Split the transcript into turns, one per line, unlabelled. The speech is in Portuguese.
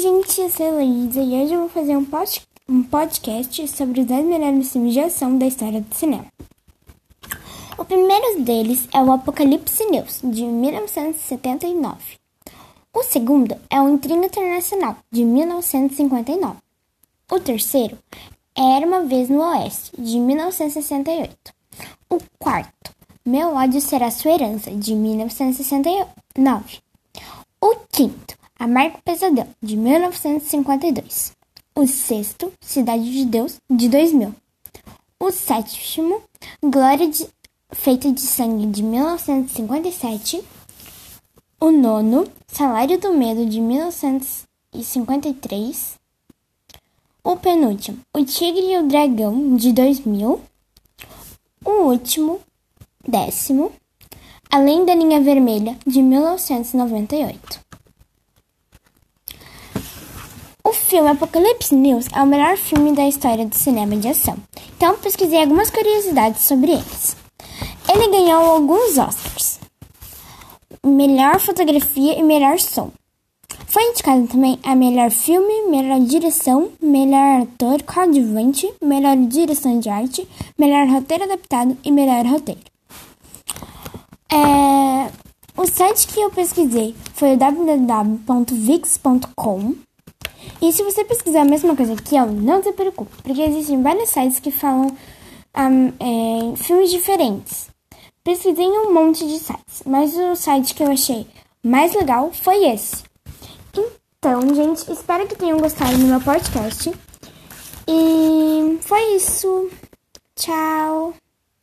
gente, eu sou a Heloísa e hoje eu vou fazer um, pod um podcast sobre os 10 melhores filmes de ação da história do cinema. O primeiro deles é o Apocalipse News, de 1979. O segundo é o Intriga Internacional, de 1959. O terceiro é Era uma Vez no Oeste, de 1968. O quarto, Meu Ódio Será Sua Herança, de 1969. O quinto, a Marca Pesadelo, de 1952. O sexto, Cidade de Deus, de 2000. O sétimo, Glória de... Feita de Sangue, de 1957. O nono, Salário do Medo, de 1953. O penúltimo, O Tigre e o Dragão, de 2000. O último, décimo, Além da Linha Vermelha, de 1998. O filme Apocalipse News é o melhor filme da história do cinema de ação. Então pesquisei algumas curiosidades sobre eles. Ele ganhou alguns Oscars. Melhor fotografia e melhor som. Foi indicado também a melhor filme, melhor direção, melhor ator coadjuvante, melhor direção de arte, melhor roteiro adaptado e melhor roteiro. É... O site que eu pesquisei foi o www.vix.com e se você pesquisar a mesma coisa que eu, não se preocupe, porque existem vários sites que falam um, é, filmes diferentes. Pesquisei um monte de sites, mas o site que eu achei mais legal foi esse. Então, gente, espero que tenham gostado do meu podcast. E foi isso. Tchau.